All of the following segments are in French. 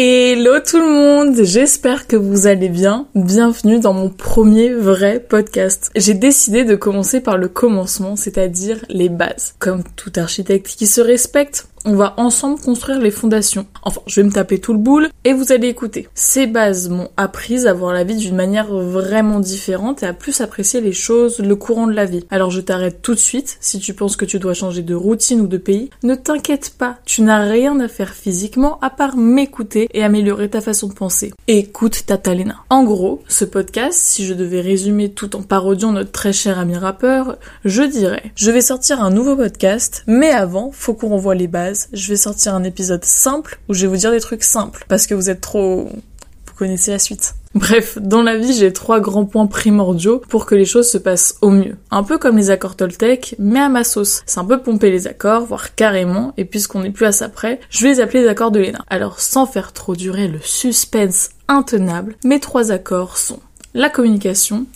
Hello tout le monde, j'espère que vous allez bien. Bienvenue dans mon premier vrai podcast. J'ai décidé de commencer par le commencement, c'est-à-dire les bases. Comme tout architecte qui se respecte, on va ensemble construire les fondations. Enfin, je vais me taper tout le boule et vous allez écouter. Ces bases m'ont appris à voir la vie d'une manière vraiment différente et à plus apprécier les choses, le courant de la vie. Alors je t'arrête tout de suite. Si tu penses que tu dois changer de routine ou de pays, ne t'inquiète pas. Tu n'as rien à faire physiquement à part m'écouter et améliorer ta façon de penser. Écoute Tatalena. En gros, ce podcast, si je devais résumer tout en parodiant notre très cher ami rappeur, je dirais, je vais sortir un nouveau podcast, mais avant, faut qu'on revoie les bases je vais sortir un épisode simple où je vais vous dire des trucs simples parce que vous êtes trop... Vous connaissez la suite. Bref, dans la vie, j'ai trois grands points primordiaux pour que les choses se passent au mieux. Un peu comme les accords Toltec, mais à ma sauce. C'est un peu pomper les accords, voire carrément, et puisqu'on n'est plus à ça près, je vais les appeler les accords de Léna. Alors, sans faire trop durer le suspense intenable, mes trois accords sont la communication,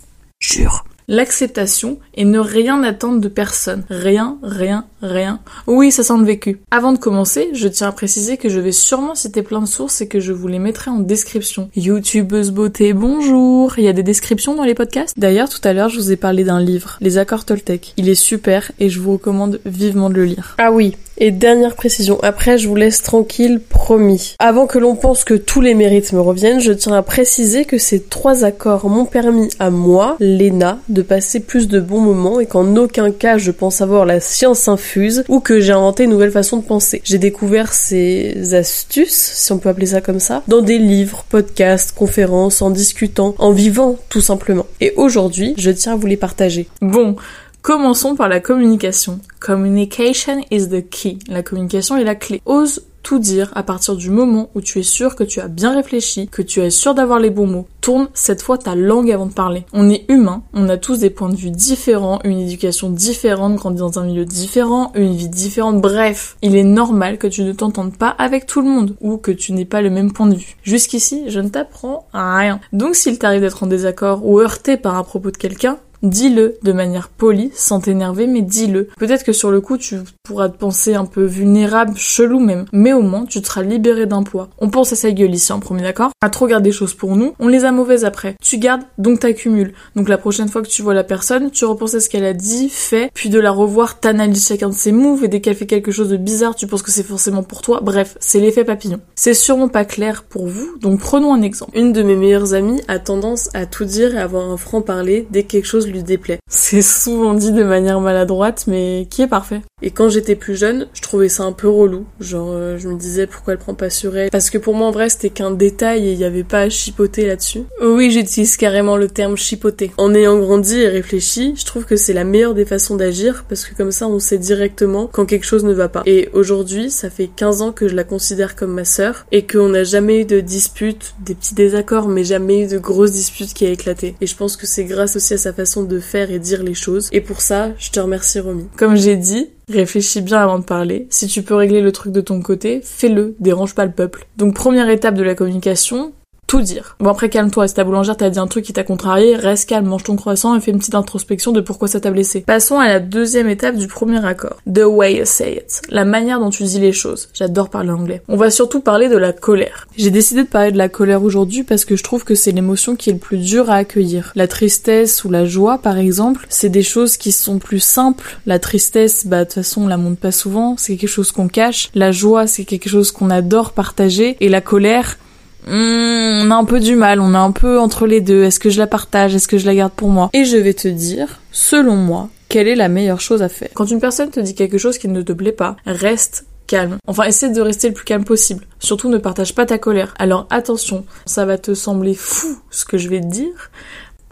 jure, l'acceptation et ne rien attendre de personne. Rien, rien, rien. Oui, ça sent le vécu. Avant de commencer, je tiens à préciser que je vais sûrement citer plein de sources et que je vous les mettrai en description. YouTubeuse beauté, bonjour. Il y a des descriptions dans les podcasts? D'ailleurs, tout à l'heure, je vous ai parlé d'un livre, Les accords Toltec. Il est super et je vous recommande vivement de le lire. Ah oui, et dernière précision, après je vous laisse tranquille, promis. Avant que l'on pense que tous les mérites me reviennent, je tiens à préciser que ces trois accords m'ont permis à moi, Léna, de passer plus de bons moments et qu'en aucun cas je pense avoir la science infuse ou que j'ai inventé une nouvelle façon de penser. J'ai découvert ces astuces, si on peut appeler ça comme ça, dans des livres, podcasts, conférences, en discutant, en vivant tout simplement. Et aujourd'hui, je tiens à vous les partager. Bon, Commençons par la communication. Communication is the key. La communication est la clé. Ose tout dire à partir du moment où tu es sûr que tu as bien réfléchi, que tu es sûr d'avoir les bons mots. Tourne cette fois ta langue avant de parler. On est humain, on a tous des points de vue différents, une éducation différente, grandi dans un milieu différent, une vie différente, bref. Il est normal que tu ne t'entendes pas avec tout le monde ou que tu n'aies pas le même point de vue. Jusqu'ici, je ne t'apprends rien. Donc s'il t'arrive d'être en désaccord ou heurté par un propos de quelqu'un, dis-le de manière polie, sans t'énerver, mais dis-le. Peut-être que sur le coup, tu pourras te penser un peu vulnérable, chelou même, mais au moins, tu te seras libéré d'un poids. On pense à sa gueule ici en premier, d'accord? À trop garder des choses pour nous, on les a mauvaises après. Tu gardes, donc t'accumules. Donc la prochaine fois que tu vois la personne, tu repenses à ce qu'elle a dit, fait, puis de la revoir, t'analyses chacun de ses moves, et dès qu'elle fait quelque chose de bizarre, tu penses que c'est forcément pour toi. Bref, c'est l'effet papillon. C'est sûrement pas clair pour vous, donc prenons un exemple. Une de mes meilleures amies a tendance à tout dire et avoir un franc-parler dès que quelque chose lui déplaît. C'est souvent dit de manière maladroite, mais qui est parfait. Et quand j'étais plus jeune, je trouvais ça un peu relou. Genre, euh, je me disais pourquoi elle prend pas sur elle? Parce que pour moi, en vrai, c'était qu'un détail et il y avait pas à chipoter là-dessus. Oui, j'utilise carrément le terme chipoter. En ayant grandi et réfléchi, je trouve que c'est la meilleure des façons d'agir parce que comme ça, on sait directement quand quelque chose ne va pas. Et aujourd'hui, ça fait 15 ans que je la considère comme ma sœur et qu'on n'a jamais eu de dispute, des petits désaccords, mais jamais eu de grosses disputes qui a éclaté. Et je pense que c'est grâce aussi à sa façon de faire et dire les choses. Et pour ça, je te remercie Romy. Comme j'ai dit, Réfléchis bien avant de parler. Si tu peux régler le truc de ton côté, fais-le, dérange pas le peuple. Donc première étape de la communication, tout dire. Bon après calme-toi, si ta boulangère t'a dit un truc qui t'a contrarié, reste calme, mange ton croissant et fais une petite introspection de pourquoi ça t'a blessé. Passons à la deuxième étape du premier accord. The way you say it. La manière dont tu dis les choses. J'adore parler anglais. On va surtout parler de la colère. J'ai décidé de parler de la colère aujourd'hui parce que je trouve que c'est l'émotion qui est le plus dur à accueillir. La tristesse ou la joie par exemple, c'est des choses qui sont plus simples. La tristesse, bah de toute façon on la montre pas souvent, c'est quelque chose qu'on cache. La joie, c'est quelque chose qu'on adore partager. Et la colère, on a un peu du mal, on est un peu entre les deux. Est-ce que je la partage? Est-ce que je la garde pour moi? Et je vais te dire, selon moi, quelle est la meilleure chose à faire. Quand une personne te dit quelque chose qui ne te plaît pas, reste calme. Enfin, essaie de rester le plus calme possible. Surtout ne partage pas ta colère. Alors attention, ça va te sembler fou ce que je vais te dire,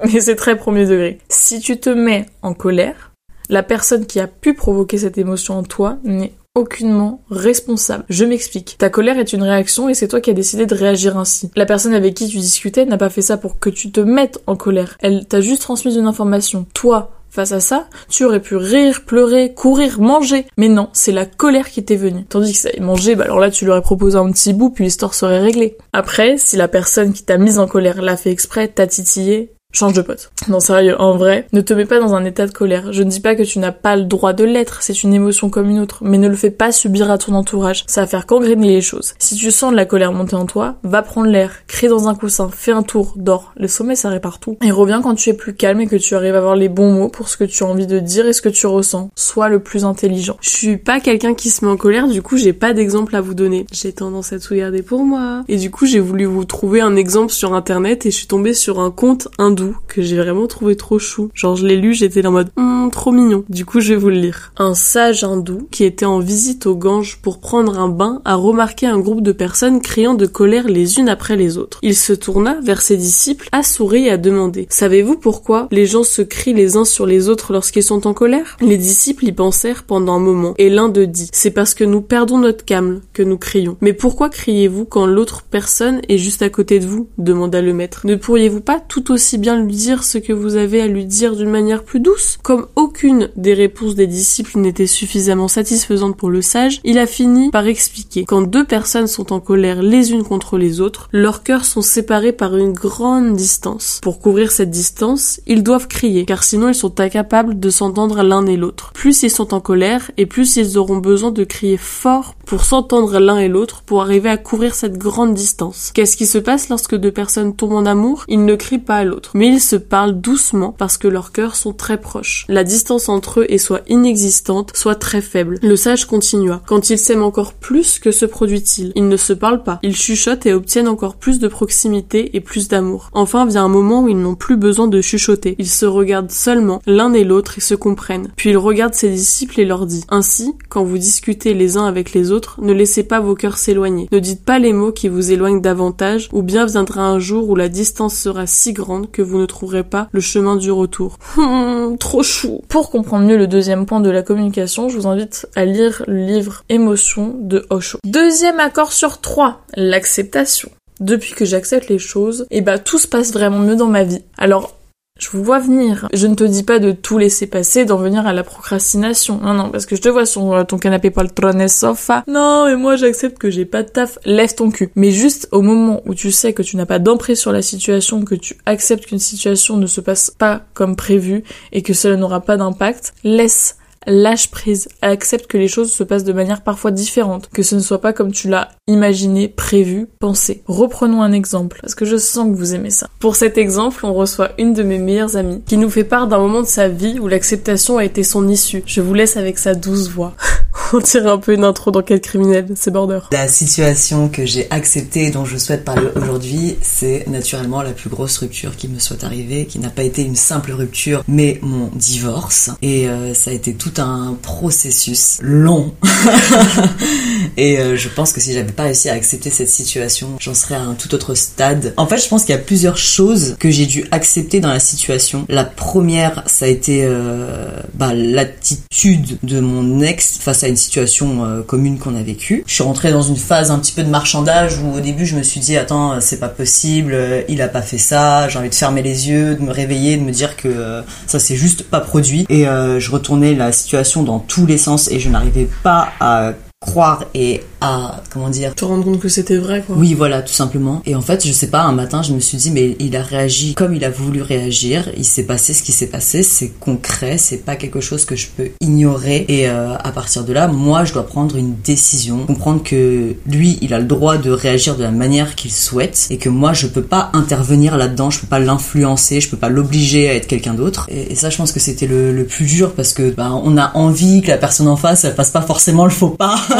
mais c'est très premier degré. Si tu te mets en colère, la personne qui a pu provoquer cette émotion en toi n'est aucunement responsable. Je m'explique. Ta colère est une réaction et c'est toi qui as décidé de réagir ainsi. La personne avec qui tu discutais n'a pas fait ça pour que tu te mettes en colère. Elle t'a juste transmis une information. Toi, Face à ça, tu aurais pu rire, pleurer, courir, manger. Mais non, c'est la colère qui t'est venue. Tandis que ça manger, bah alors là tu lui aurais proposé un petit bout puis l'histoire serait réglée. Après, si la personne qui t'a mise en colère l'a fait exprès, t'a titillé, Change de pote. Non, sérieux, en vrai, ne te mets pas dans un état de colère. Je ne dis pas que tu n'as pas le droit de l'être, c'est une émotion comme une autre, mais ne le fais pas subir à ton entourage. Ça va faire qu'engrainer les choses. Si tu sens de la colère monter en toi, va prendre l'air, crie dans un coussin, fais un tour, dors. Le sommet, ça répare tout. Et reviens quand tu es plus calme et que tu arrives à avoir les bons mots pour ce que tu as envie de dire et ce que tu ressens. Sois le plus intelligent. Je suis pas quelqu'un qui se met en colère, du coup, j'ai pas d'exemple à vous donner. J'ai tendance à tout garder pour moi. Et du coup, j'ai voulu vous trouver un exemple sur internet et je suis tombée sur un compte hindou que j'ai vraiment trouvé trop chou. Genre je l'ai lu, j'étais en mode hum, trop mignon. Du coup je vais vous le lire. Un sage hindou qui était en visite au Gange pour prendre un bain a remarqué un groupe de personnes criant de colère les unes après les autres. Il se tourna vers ses disciples, a souri et a demandé Savez-vous pourquoi les gens se crient les uns sur les autres lorsqu'ils sont en colère? Les disciples y pensèrent pendant un moment et l'un d'eux dit C'est parce que nous perdons notre calme que nous crions. Mais pourquoi criez-vous quand l'autre personne est juste à côté de vous? demanda le maître. Ne pourriez-vous pas tout aussi lui dire ce que vous avez à lui dire d'une manière plus douce. Comme aucune des réponses des disciples n'était suffisamment satisfaisante pour le sage, il a fini par expliquer quand deux personnes sont en colère les unes contre les autres, leurs cœurs sont séparés par une grande distance. Pour couvrir cette distance, ils doivent crier, car sinon ils sont incapables de s'entendre l'un et l'autre. Plus ils sont en colère, et plus ils auront besoin de crier fort pour s'entendre l'un et l'autre, pour arriver à couvrir cette grande distance. Qu'est-ce qui se passe lorsque deux personnes tombent en amour? Ils ne crient pas à l'autre, mais ils se parlent doucement parce que leurs cœurs sont très proches. La distance entre eux est soit inexistante, soit très faible. Le sage continua. Quand ils s'aiment encore plus, que se produit-il? Ils ne se parlent pas. Ils chuchotent et obtiennent encore plus de proximité et plus d'amour. Enfin vient un moment où ils n'ont plus besoin de chuchoter. Ils se regardent seulement l'un et l'autre et se comprennent. Puis il regarde ses disciples et leur dit Ainsi, quand vous discutez les uns avec les autres, ne laissez pas vos cœurs s'éloigner. Ne dites pas les mots qui vous éloignent davantage, ou bien viendra un jour où la distance sera si grande que vous ne trouverez pas le chemin du retour. Hum, trop chou. Pour comprendre mieux le deuxième point de la communication, je vous invite à lire le livre Émotion de Osho. Deuxième accord sur trois, l'acceptation. Depuis que j'accepte les choses, et eh bah tout se passe vraiment mieux dans ma vie. Alors je vous vois venir. Je ne te dis pas de tout laisser passer, d'en venir à la procrastination. Non, non, parce que je te vois sur euh, ton canapé poltron sofa. Non, mais moi j'accepte que j'ai pas de taf. Lève ton cul. Mais juste au moment où tu sais que tu n'as pas d'emprise sur la situation, que tu acceptes qu'une situation ne se passe pas comme prévu et que cela n'aura pas d'impact, laisse lâche prise, accepte que les choses se passent de manière parfois différente, que ce ne soit pas comme tu l'as imaginé, prévu, pensé. Reprenons un exemple, parce que je sens que vous aimez ça. Pour cet exemple, on reçoit une de mes meilleures amies, qui nous fait part d'un moment de sa vie où l'acceptation a été son issue. Je vous laisse avec sa douce voix. on dirait un peu une intro dans Quel criminel, c'est border. La situation que j'ai acceptée dont je souhaite parler aujourd'hui, c'est naturellement la plus grosse rupture qui me soit arrivée, qui n'a pas été une simple rupture, mais mon divorce. Et euh, ça a été tout un processus long. et euh, je pense que si j'avais pas réussi à accepter cette situation, j'en serais à un tout autre stade. En fait, je pense qu'il y a plusieurs choses que j'ai dû accepter dans la situation. La première, ça a été euh, bah, l'attitude de mon ex face à une situation euh, commune qu'on a vécue. Je suis rentrée dans une phase un petit peu de marchandage où au début je me suis dit attends c'est pas possible, il a pas fait ça, j'ai envie de fermer les yeux, de me réveiller, de me dire que ça s'est juste pas produit et je retournais la situation dans tous les sens et je n'arrivais pas à croire et à comment dire te rendre compte que c'était vrai quoi. Oui voilà tout simplement. Et en fait je sais pas un matin je me suis dit mais il a réagi comme il a voulu réagir. Il s'est passé ce qui s'est passé. C'est concret. C'est pas quelque chose que je peux ignorer. Et euh, à partir de là moi je dois prendre une décision. Comprendre que lui il a le droit de réagir de la manière qu'il souhaite et que moi je peux pas intervenir là-dedans. Je peux pas l'influencer. Je peux pas l'obliger à être quelqu'un d'autre. Et, ça je pense que c'était le, le, plus dur parce que bah, on a envie que la personne en face elle fasse pas forcément le faux pas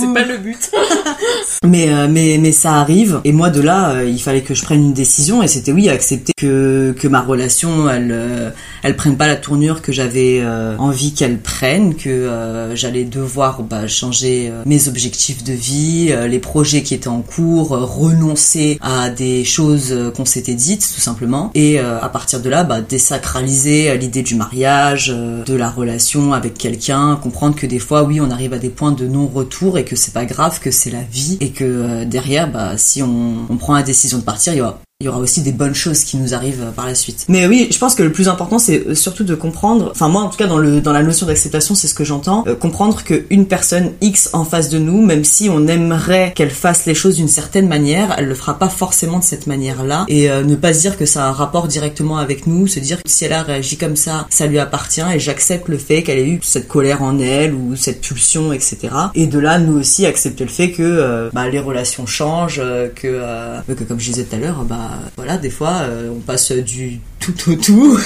c'est pas le but. mais euh, mais mais ça arrive. Et moi de là euh, il fallait que je prenne une décision et c'était oui accepter que que ma relation elle euh, elle prenne pas la tournure que j'avais envie qu'elle prenne que j'allais devoir bah, changer mes objectifs de vie, les projets qui étaient en cours, renoncer à des choses qu'on s'était dites tout simplement. Et à partir de là bah, désacraliser l'idée du mariage, de la relation avec quelqu'un, comprendre que des fois oui on arrive à des points de non-retour et que c'est pas grave, que c'est la vie et que euh, derrière, bah, si on, on, prend la décision de partir, il y aura il y aura aussi des bonnes choses qui nous arrivent par la suite. Mais oui, je pense que le plus important, c'est surtout de comprendre, enfin moi en tout cas dans, le, dans la notion d'acceptation, c'est ce que j'entends, euh, comprendre qu'une personne X en face de nous, même si on aimerait qu'elle fasse les choses d'une certaine manière, elle le fera pas forcément de cette manière-là. Et euh, ne pas se dire que ça a un rapport directement avec nous, se dire que si elle a réagi comme ça, ça lui appartient et j'accepte le fait qu'elle ait eu cette colère en elle ou cette pulsion, etc. Et de là, nous aussi accepter le fait que euh, bah, les relations changent, que, que comme je disais tout à l'heure, bah voilà, des fois, euh, on passe du tout au tout,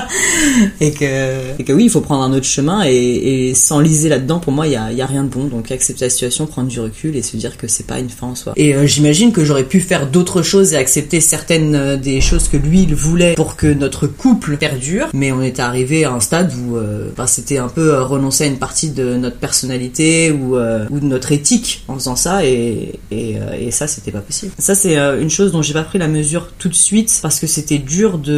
et, que, et que oui, il faut prendre un autre chemin, et, s'enliser là-dedans, pour moi, il y a, a, rien de bon. Donc accepter la situation, prendre du recul et se dire que c'est pas une fin en soi. Et euh, j'imagine que j'aurais pu faire d'autres choses et accepter certaines euh, des choses que lui, il voulait pour que notre couple perdure, mais on était arrivé à un stade où bah, c'était un peu renoncer à une partie de notre personnalité ou, ou de notre éthique en faisant ça, et, et ça, c'était pas possible. Ça, c'est une chose dont j'ai pas pris la mesure tout de suite parce que c'était dur de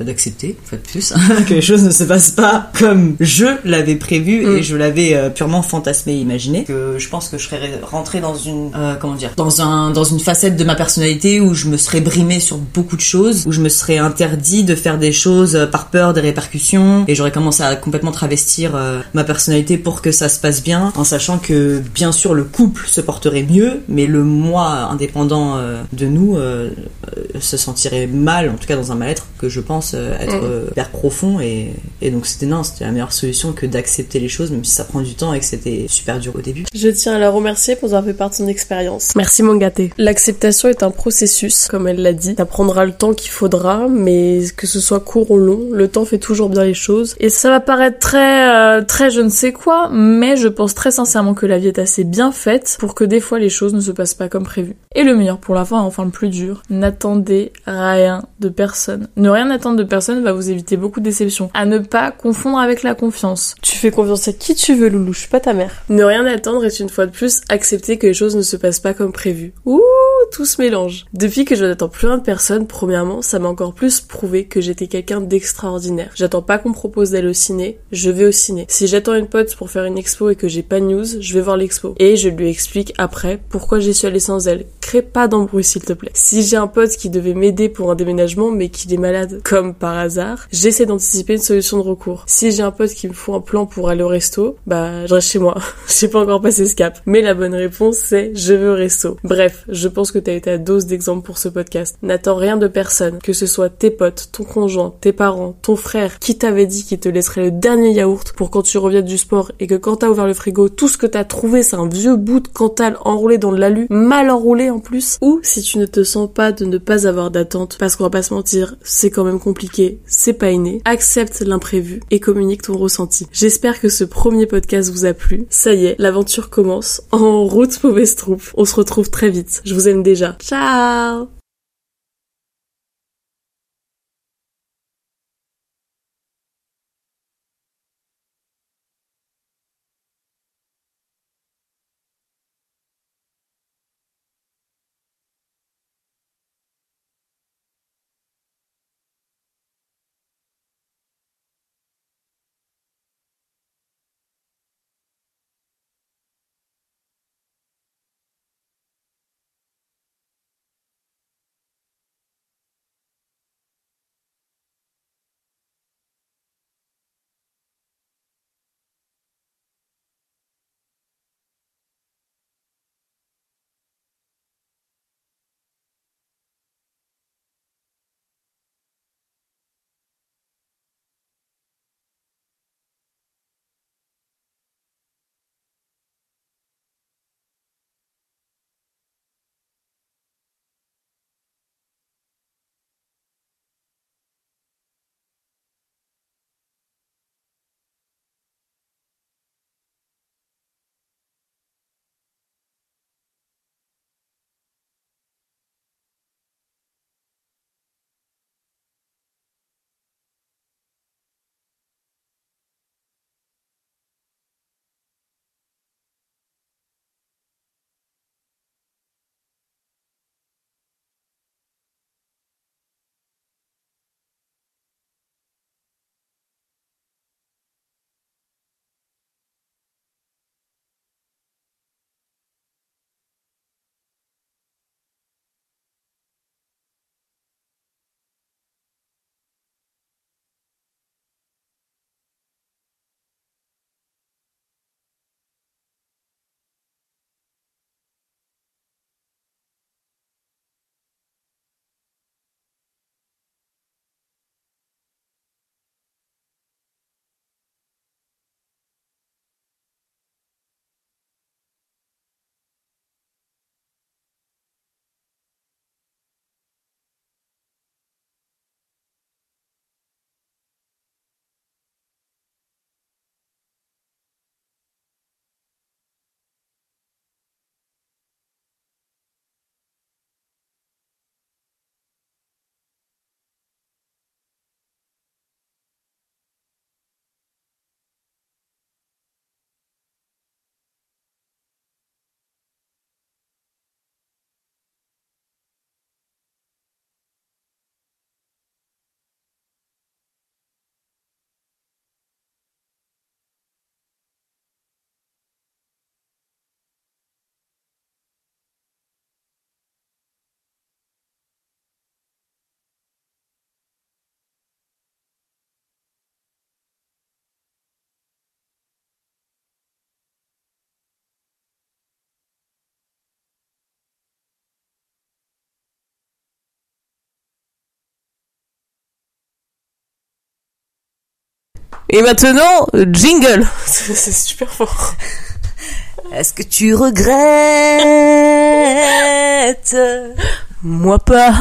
d'accepter, en fait, plus que les choses ne se passent pas comme je l'avais prévu et mm. je l'avais euh, purement fantasmé, imaginé. Que je pense que je serais rentrée dans une euh, comment dire, dans un dans une facette de ma personnalité où je me serais brimée sur beaucoup de choses, où je me serais interdit de faire des choses euh, par peur des répercussions et j'aurais commencé à complètement travestir ma personnalité pour que ça se passe bien, en sachant que bien sûr le couple se porterait mieux, mais le moi indépendant de nous euh, se sentirait mal, en tout cas dans un mal-être que je pense euh, être mm. euh, hyper profond et, et donc c'était non, c'était la meilleure solution que d'accepter les choses même si ça prend du temps et que c'était super dur au début. Je tiens à la remercier pour avoir fait part de son expérience. Merci mon gâté. L'acceptation est un processus, comme elle l'a dit. Ça prendra le temps qu'il faudra, mais que ce soit court ou long, le temps fait toujours bien les choses. Et ça va paraître très, très je ne sais quoi, mais je pense très sincèrement que la vie est assez bien faite pour que des fois les choses ne se passent pas comme prévu. Et le meilleur pour la fin, enfin le plus dur, n'attendez rien de personne. Ne rien attendre de personne va vous éviter beaucoup de déceptions. À ne pas confondre avec la confiance. Tu fais confiance à qui tu veux, Loulou, je suis pas ta mère. Ne rien attendre est une fois de plus accepter que les choses ne se passent pas comme prévu. Ouh, tout se mélange. Depuis que je n'attends plus rien de personne, premièrement, ça m'a encore plus prouvé que j'étais quelqu'un d'extraordinaire. J'attends pas qu'on me propose d'aller au ciné, je vais au ciné. Si j'attends une pote pour faire une expo et que j'ai pas de news, je vais voir l'expo. Et je lui explique après pourquoi j'y suis allée sans elle. Crée pas d'embrouille s'il te plaît. Si j'ai un pote qui devait m'aider pour un déménagement mais qu'il est malade comme par hasard, j'essaie d'anticiper une solution de recours. Si j'ai un pote qui me fout un plan pour aller au resto, bah je reste chez moi. j'ai pas encore passé ce cap. Mais la bonne réponse c'est je veux au resto. Bref, je pense que t'as été à dose d'exemples pour ce podcast. N'attends rien de personne, que ce soit tes potes, ton conjoint, tes parents, ton frère, qui t'avait dit qu'il te laisserait le dernier yaourt pour quand tu reviens du sport et que quand t'as ouvert le frigo, tout ce que t'as trouvé c'est un vieux bout de cantal enroulé dans le l'alu, mal enroulé en plus. Ou si tu ne te sens pas de ne pas avoir d'attente, parce qu'on va pas se mentir, c'est quand même compliqué, c'est pas inné, accepte l'imprévu et communique ton ressenti. J'espère que ce premier podcast vous a plu. Ça y est, l'aventure commence. En route mauvaise troupe. On se retrouve très vite. Je vous aime déjà. Ciao Et maintenant, jingle. C'est super fort. Est-ce que tu regrettes? Moi pas.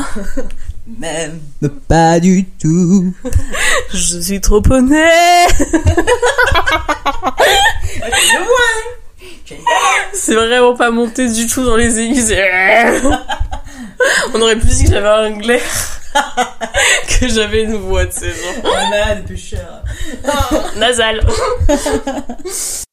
Même pas du tout. Je suis trop honnête. C'est vraiment pas monté du tout dans les aigus. On aurait plus dit que j'avais un glaire que j'avais une voix de ces gens. On a des plus cher. Nasal.